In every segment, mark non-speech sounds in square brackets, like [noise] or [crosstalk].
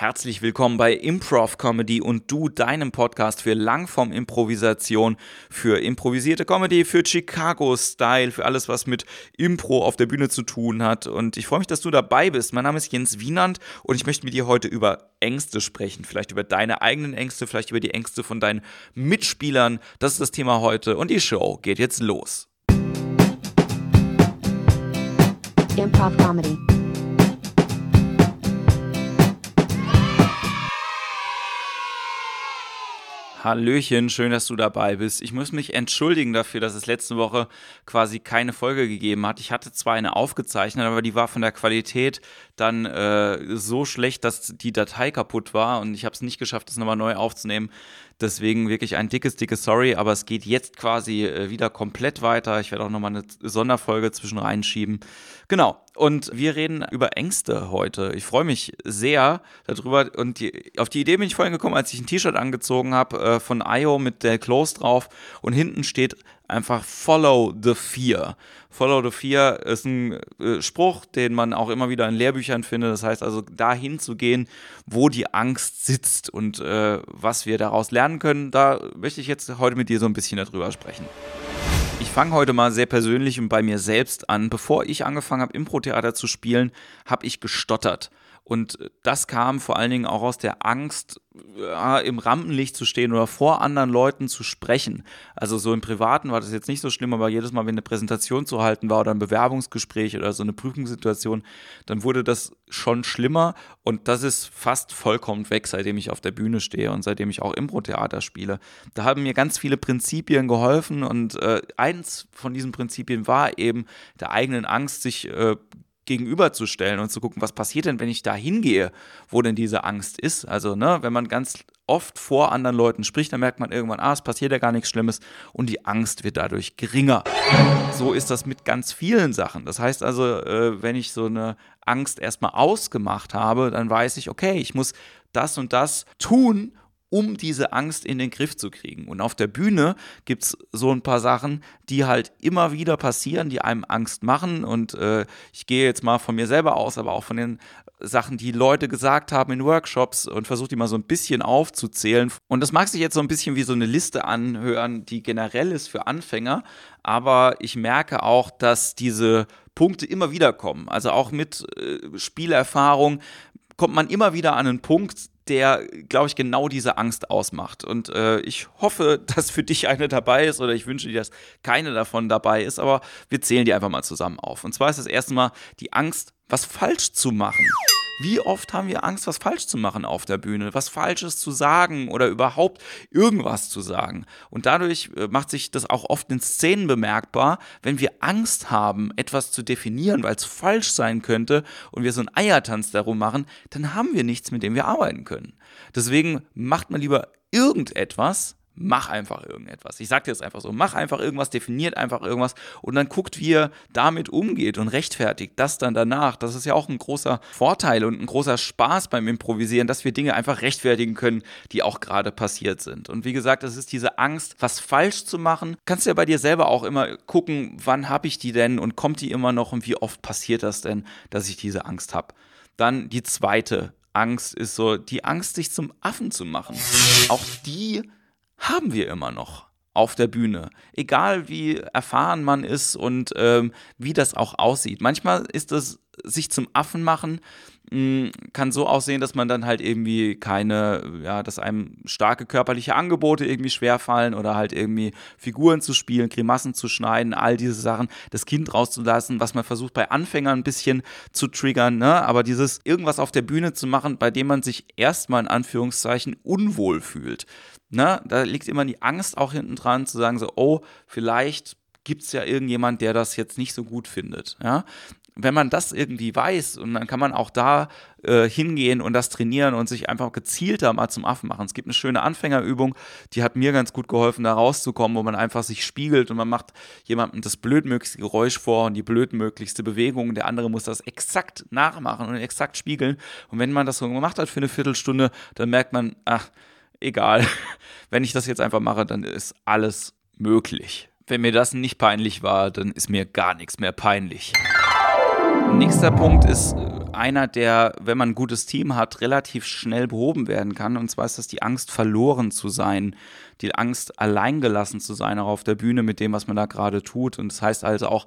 Herzlich willkommen bei Improv Comedy und du, deinem Podcast für Langform-Improvisation, für improvisierte Comedy, für Chicago-Style, für alles, was mit Impro auf der Bühne zu tun hat. Und ich freue mich, dass du dabei bist. Mein Name ist Jens Wienand und ich möchte mit dir heute über Ängste sprechen. Vielleicht über deine eigenen Ängste, vielleicht über die Ängste von deinen Mitspielern. Das ist das Thema heute und die Show geht jetzt los. Improv Comedy. Hallöchen, schön, dass du dabei bist. Ich muss mich entschuldigen dafür, dass es letzte Woche quasi keine Folge gegeben hat. Ich hatte zwar eine aufgezeichnet, aber die war von der Qualität dann äh, so schlecht, dass die Datei kaputt war und ich habe es nicht geschafft, das nochmal neu aufzunehmen. Deswegen wirklich ein dickes, dickes Sorry, aber es geht jetzt quasi äh, wieder komplett weiter. Ich werde auch nochmal eine Sonderfolge zwischen reinschieben. Genau. Und wir reden über Ängste heute. Ich freue mich sehr darüber. Und die, auf die Idee bin ich vorhin gekommen, als ich ein T-Shirt angezogen habe äh, von IO mit der Close drauf. Und hinten steht einfach Follow the Fear. Follow the Fear ist ein äh, Spruch, den man auch immer wieder in Lehrbüchern findet. Das heißt also, dahin zu gehen, wo die Angst sitzt und äh, was wir daraus lernen können. Da möchte ich jetzt heute mit dir so ein bisschen darüber sprechen. Ich fange heute mal sehr persönlich und bei mir selbst an. Bevor ich angefangen habe, Impro-Theater zu spielen, habe ich gestottert. Und das kam vor allen Dingen auch aus der Angst, im Rampenlicht zu stehen oder vor anderen Leuten zu sprechen. Also so im Privaten war das jetzt nicht so schlimm, aber jedes Mal, wenn eine Präsentation zu halten war oder ein Bewerbungsgespräch oder so eine Prüfungssituation, dann wurde das schon schlimmer und das ist fast vollkommen weg, seitdem ich auf der Bühne stehe und seitdem ich auch Impro-Theater spiele. Da haben mir ganz viele Prinzipien geholfen und äh, eins von diesen Prinzipien war eben der eigenen Angst, sich äh, gegenüberzustellen und zu gucken, was passiert denn, wenn ich da hingehe, wo denn diese Angst ist. Also, ne, wenn man ganz oft vor anderen Leuten spricht, dann merkt man irgendwann, ah, es passiert ja gar nichts Schlimmes und die Angst wird dadurch geringer. So ist das mit ganz vielen Sachen. Das heißt also, äh, wenn ich so eine Angst erstmal ausgemacht habe, dann weiß ich, okay, ich muss das und das tun, um diese Angst in den Griff zu kriegen. Und auf der Bühne gibt es so ein paar Sachen, die halt immer wieder passieren, die einem Angst machen. Und äh, ich gehe jetzt mal von mir selber aus, aber auch von den Sachen, die Leute gesagt haben in Workshops und versuche die mal so ein bisschen aufzuzählen. Und das mag sich jetzt so ein bisschen wie so eine Liste anhören, die generell ist für Anfänger. Aber ich merke auch, dass diese Punkte immer wieder kommen. Also auch mit äh, Spielerfahrung kommt man immer wieder an einen Punkt, der, glaube ich, genau diese Angst ausmacht. Und äh, ich hoffe, [laughs] dass für dich eine dabei ist oder ich wünsche dir, dass keine davon dabei ist, aber wir zählen die einfach mal zusammen auf. Und zwar ist das erste Mal die Angst, was falsch zu machen. Wie oft haben wir Angst, was falsch zu machen auf der Bühne, was Falsches zu sagen oder überhaupt irgendwas zu sagen? Und dadurch äh, macht sich das auch oft in Szenen bemerkbar, wenn wir Angst haben, etwas zu definieren, weil es falsch sein könnte und wir so einen Eiertanz darum machen, dann haben wir nichts, mit dem wir arbeiten können. Deswegen macht man lieber irgendetwas, mach einfach irgendetwas. Ich sage dir jetzt einfach so, mach einfach irgendwas, definiert einfach irgendwas und dann guckt, wie er damit umgeht und rechtfertigt das dann danach. Das ist ja auch ein großer Vorteil und ein großer Spaß beim Improvisieren, dass wir Dinge einfach rechtfertigen können, die auch gerade passiert sind. Und wie gesagt, das ist diese Angst, was falsch zu machen. Kannst du ja bei dir selber auch immer gucken, wann habe ich die denn und kommt die immer noch und wie oft passiert das denn, dass ich diese Angst habe. Dann die zweite Angst ist so die Angst, sich zum Affen zu machen. Auch die haben wir immer noch auf der Bühne. Egal wie erfahren man ist und ähm, wie das auch aussieht. Manchmal ist es sich zum Affen machen, mh, mm, kann so aussehen, dass man dann halt irgendwie keine, ja, dass einem starke körperliche Angebote irgendwie schwerfallen oder halt irgendwie Figuren zu spielen, Grimassen zu schneiden, all diese Sachen, das Kind rauszulassen, was man versucht bei Anfängern ein bisschen zu triggern, ne? Aber dieses irgendwas auf der Bühne zu machen, bei dem man sich erstmal in Anführungszeichen unwohl fühlt. Ne? Da liegt immer die Angst auch hinten dran, zu sagen so, oh, vielleicht gibt es ja irgendjemand, der das jetzt nicht so gut findet. Ja? Wenn man das irgendwie weiß und dann kann man auch da äh, hingehen und das trainieren und sich einfach gezielter mal zum Affen machen. Es gibt eine schöne Anfängerübung, die hat mir ganz gut geholfen, da rauszukommen, wo man einfach sich spiegelt und man macht jemandem das blödmöglichste Geräusch vor und die blödmöglichste Bewegung. Der andere muss das exakt nachmachen und exakt spiegeln. Und wenn man das so gemacht hat für eine Viertelstunde, dann merkt man, ach, egal. [laughs] Wenn ich das jetzt einfach mache, dann ist alles möglich. Wenn mir das nicht peinlich war, dann ist mir gar nichts mehr peinlich. Nächster Punkt ist einer, der, wenn man ein gutes Team hat, relativ schnell behoben werden kann. Und zwar ist das die Angst, verloren zu sein, die Angst, alleingelassen zu sein, auch auf der Bühne mit dem, was man da gerade tut. Und das heißt also auch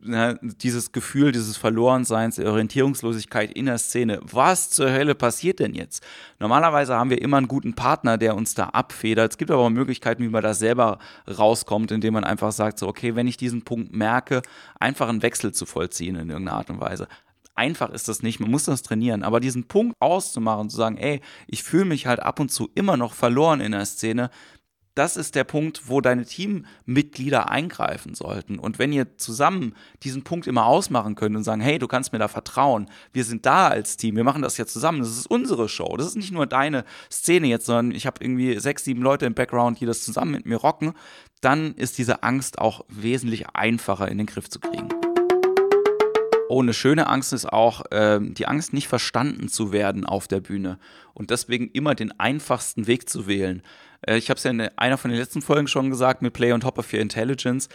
ne, dieses Gefühl dieses Verlorenseins, der Orientierungslosigkeit in der Szene. Was zur Hölle passiert denn jetzt? Normalerweise haben wir immer einen guten Partner, der uns da abfedert. Es gibt aber auch Möglichkeiten, wie man da selber rauskommt, indem man einfach sagt, so, okay, wenn ich diesen Punkt merke, einfach einen Wechsel zu vollziehen in irgendeiner Art und Weise einfach ist das nicht, man muss das trainieren. Aber diesen Punkt auszumachen, zu sagen, ey, ich fühle mich halt ab und zu immer noch verloren in der Szene, das ist der Punkt, wo deine Teammitglieder eingreifen sollten. Und wenn ihr zusammen diesen Punkt immer ausmachen könnt und sagen, hey, du kannst mir da vertrauen, wir sind da als Team, wir machen das jetzt zusammen, das ist unsere Show, das ist nicht nur deine Szene jetzt, sondern ich habe irgendwie sechs, sieben Leute im Background, die das zusammen mit mir rocken, dann ist diese Angst auch wesentlich einfacher in den Griff zu kriegen. Oh, eine schöne Angst ist auch äh, die Angst, nicht verstanden zu werden auf der Bühne und deswegen immer den einfachsten Weg zu wählen. Äh, ich habe es ja in einer von den letzten Folgen schon gesagt mit Play on Top of Your Intelligence.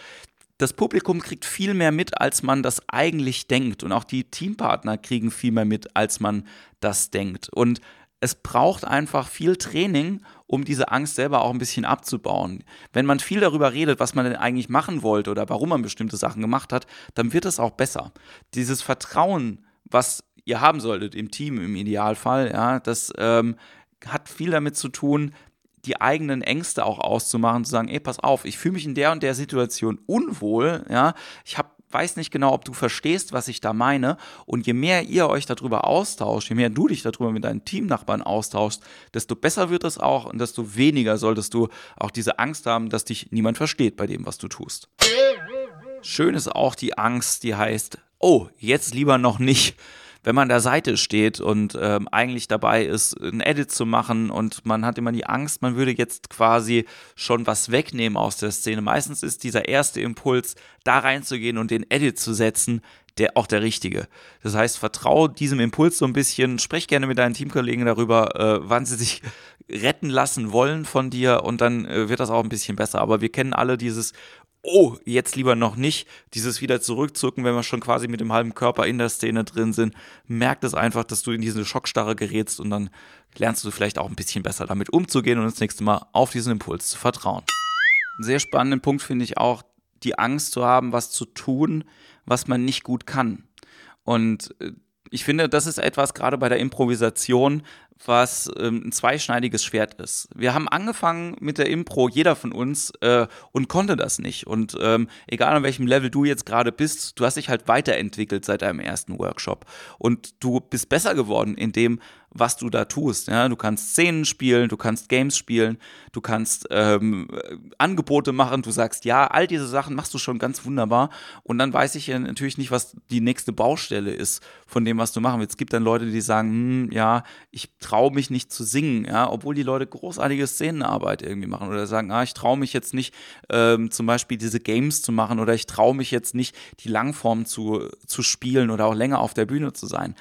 Das Publikum kriegt viel mehr mit, als man das eigentlich denkt. Und auch die Teampartner kriegen viel mehr mit, als man das denkt. Und es braucht einfach viel Training, um diese Angst selber auch ein bisschen abzubauen. Wenn man viel darüber redet, was man denn eigentlich machen wollte oder warum man bestimmte Sachen gemacht hat, dann wird es auch besser. Dieses Vertrauen, was ihr haben solltet im Team im Idealfall, ja, das ähm, hat viel damit zu tun, die eigenen Ängste auch auszumachen, zu sagen, ey, pass auf, ich fühle mich in der und der Situation unwohl, ja, ich habe weiß nicht genau, ob du verstehst, was ich da meine. Und je mehr ihr euch darüber austauscht, je mehr du dich darüber mit deinen Teamnachbarn austauschst, desto besser wird es auch und desto weniger solltest du auch diese Angst haben, dass dich niemand versteht bei dem, was du tust. Schön ist auch die Angst, die heißt, oh, jetzt lieber noch nicht wenn man an der Seite steht und ähm, eigentlich dabei ist, ein Edit zu machen und man hat immer die Angst, man würde jetzt quasi schon was wegnehmen aus der Szene. Meistens ist dieser erste Impuls, da reinzugehen und den Edit zu setzen, der auch der richtige. Das heißt, vertraue diesem Impuls so ein bisschen, sprech gerne mit deinen Teamkollegen darüber, äh, wann sie sich retten lassen wollen von dir und dann äh, wird das auch ein bisschen besser. Aber wir kennen alle dieses oh, jetzt lieber noch nicht, dieses wieder zurückzucken, wenn wir schon quasi mit dem halben Körper in der Szene drin sind, merkt es einfach, dass du in diese Schockstarre gerätst und dann lernst du vielleicht auch ein bisschen besser damit umzugehen und das nächste Mal auf diesen Impuls zu vertrauen. Einen sehr spannenden Punkt finde ich auch, die Angst zu haben, was zu tun, was man nicht gut kann. Und äh, ich finde, das ist etwas gerade bei der Improvisation, was ähm, ein zweischneidiges Schwert ist. Wir haben angefangen mit der Impro, jeder von uns, äh, und konnte das nicht. Und ähm, egal an welchem Level du jetzt gerade bist, du hast dich halt weiterentwickelt seit deinem ersten Workshop. Und du bist besser geworden in dem, was du da tust. Ja, du kannst Szenen spielen, du kannst Games spielen, du kannst ähm, Angebote machen, du sagst ja, all diese Sachen machst du schon ganz wunderbar. Und dann weiß ich ja natürlich nicht, was die nächste Baustelle ist von dem, was du machen willst. Es gibt dann Leute, die sagen, hm, ja, ich traue mich nicht zu singen, ja, obwohl die Leute großartige Szenenarbeit irgendwie machen oder sagen, ah, ich traue mich jetzt nicht, ähm, zum Beispiel diese Games zu machen oder ich traue mich jetzt nicht, die Langform zu, zu spielen oder auch länger auf der Bühne zu sein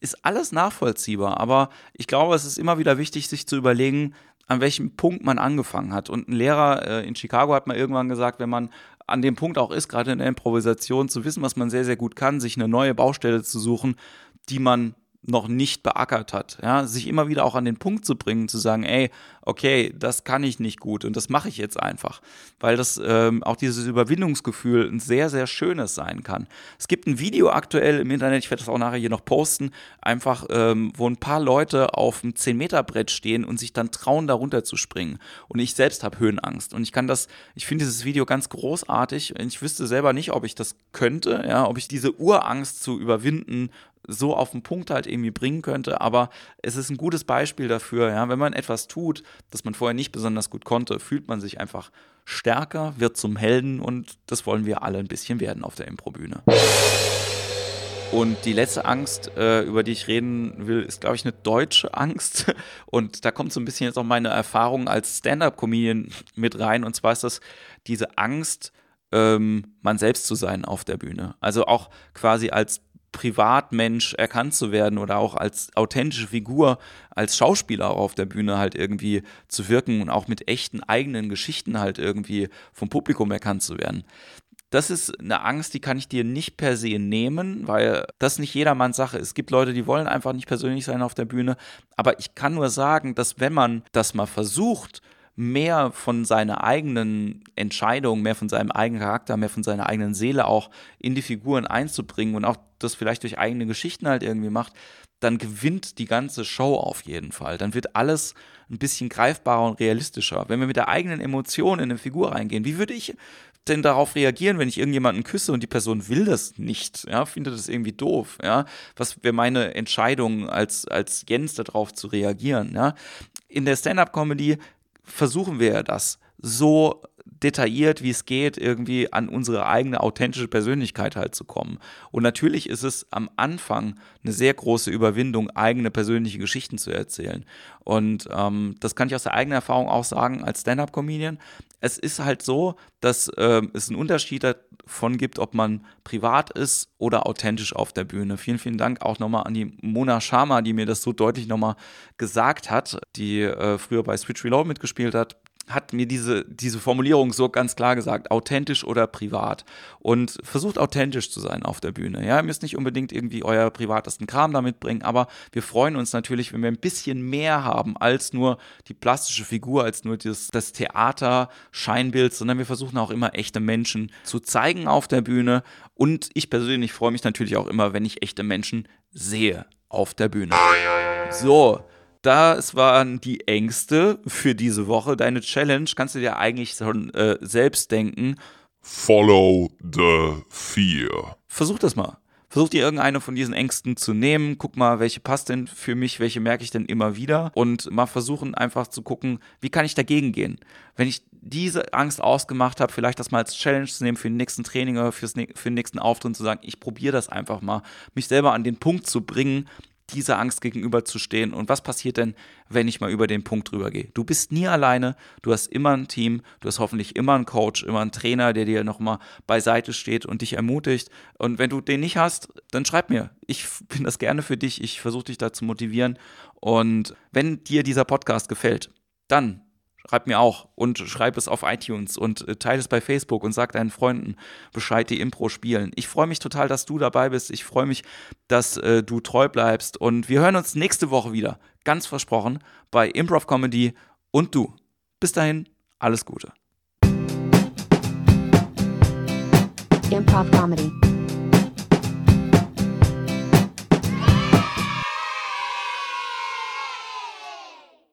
ist alles nachvollziehbar, aber ich glaube, es ist immer wieder wichtig, sich zu überlegen, an welchem Punkt man angefangen hat. Und ein Lehrer äh, in Chicago hat mal irgendwann gesagt, wenn man an dem Punkt auch ist, gerade in der Improvisation, zu wissen, was man sehr, sehr gut kann, sich eine neue Baustelle zu suchen, die man noch nicht beackert hat. Ja, sich immer wieder auch an den Punkt zu bringen, zu sagen, ey, okay, das kann ich nicht gut und das mache ich jetzt einfach, weil das ähm, auch dieses Überwindungsgefühl ein sehr, sehr schönes sein kann. Es gibt ein Video aktuell im Internet, ich werde das auch nachher hier noch posten, einfach, ähm, wo ein paar Leute auf einem 10-Meter-Brett stehen und sich dann trauen, da runter zu springen. Und ich selbst habe Höhenangst und ich kann das, ich finde dieses Video ganz großartig. Ich wüsste selber nicht, ob ich das könnte, ja, ob ich diese Urangst zu überwinden so auf den Punkt halt irgendwie bringen könnte. Aber es ist ein gutes Beispiel dafür, ja, wenn man etwas tut, das man vorher nicht besonders gut konnte, fühlt man sich einfach stärker, wird zum Helden und das wollen wir alle ein bisschen werden auf der Improbühne. Und die letzte Angst, äh, über die ich reden will, ist, glaube ich, eine deutsche Angst. [laughs] Und da kommt so ein bisschen jetzt auch meine Erfahrung als Stand-up-Comedian mit rein. Und zwar ist das diese Angst, ähm, man selbst zu sein auf der Bühne. Also auch quasi als Privatmensch erkannt zu werden oder auch als authentische Figur, als Schauspieler auf der Bühne halt irgendwie zu wirken und auch mit echten eigenen Geschichten halt irgendwie vom Publikum erkannt zu werden. Das ist eine Angst, die kann ich dir nicht per se nehmen, weil das nicht jedermanns Sache ist. Es gibt Leute, die wollen einfach nicht persönlich sein auf der Bühne. Aber ich kann nur sagen, dass wenn man das mal versucht, mehr von seiner eigenen Entscheidung, mehr von seinem eigenen Charakter, mehr von seiner eigenen Seele auch in die Figuren einzubringen und auch das vielleicht durch eigene Geschichten halt irgendwie macht, dann gewinnt die ganze Show auf jeden Fall. Dann wird alles ein bisschen greifbarer und realistischer. Wenn wir mit der eigenen Emotion in eine Figur reingehen, wie würde ich denn darauf reagieren, wenn ich irgendjemanden küsse und die Person will das nicht, ja, findet das irgendwie doof, ja? Was wäre meine Entscheidung als, als Jens darauf zu reagieren, ja? In der Stand-Up-Comedy versuchen wir das so detailliert, wie es geht, irgendwie an unsere eigene authentische Persönlichkeit halt zu kommen. Und natürlich ist es am Anfang eine sehr große Überwindung, eigene persönliche Geschichten zu erzählen. Und ähm, das kann ich aus der eigenen Erfahrung auch sagen als Stand-up-Comedian. Es ist halt so, dass äh, es einen Unterschied davon gibt, ob man privat ist oder authentisch auf der Bühne. Vielen, vielen Dank auch nochmal an die Mona Sharma, die mir das so deutlich nochmal gesagt hat, die äh, früher bei Switch Reload mitgespielt hat hat mir diese, diese Formulierung so ganz klar gesagt, authentisch oder privat. Und versucht authentisch zu sein auf der Bühne. Ja, ihr müsst nicht unbedingt irgendwie euer privatesten Kram damit bringen, aber wir freuen uns natürlich, wenn wir ein bisschen mehr haben als nur die plastische Figur, als nur das, das Theater, Scheinbild, sondern wir versuchen auch immer echte Menschen zu zeigen auf der Bühne. Und ich persönlich freue mich natürlich auch immer, wenn ich echte Menschen sehe auf der Bühne. So, das waren die Ängste für diese Woche. Deine Challenge kannst du dir eigentlich schon äh, selbst denken. Follow the fear. Versuch das mal. Versuch dir irgendeine von diesen Ängsten zu nehmen. Guck mal, welche passt denn für mich, welche merke ich denn immer wieder. Und mal versuchen einfach zu gucken, wie kann ich dagegen gehen. Wenn ich diese Angst ausgemacht habe, vielleicht das mal als Challenge zu nehmen für den nächsten Training oder fürs, für den nächsten Auftritt zu sagen, ich probiere das einfach mal, mich selber an den Punkt zu bringen, dieser Angst gegenüberzustehen. Und was passiert denn, wenn ich mal über den Punkt drüber gehe? Du bist nie alleine, du hast immer ein Team, du hast hoffentlich immer einen Coach, immer einen Trainer, der dir nochmal beiseite steht und dich ermutigt. Und wenn du den nicht hast, dann schreib mir. Ich bin das gerne für dich, ich versuche dich da zu motivieren. Und wenn dir dieser Podcast gefällt, dann Schreib mir auch und schreib es auf iTunes und äh, teile es bei Facebook und sag deinen Freunden Bescheid, die Impro spielen. Ich freue mich total, dass du dabei bist. Ich freue mich, dass äh, du treu bleibst. Und wir hören uns nächste Woche wieder, ganz versprochen, bei Improv Comedy und du. Bis dahin, alles Gute. Improv Comedy.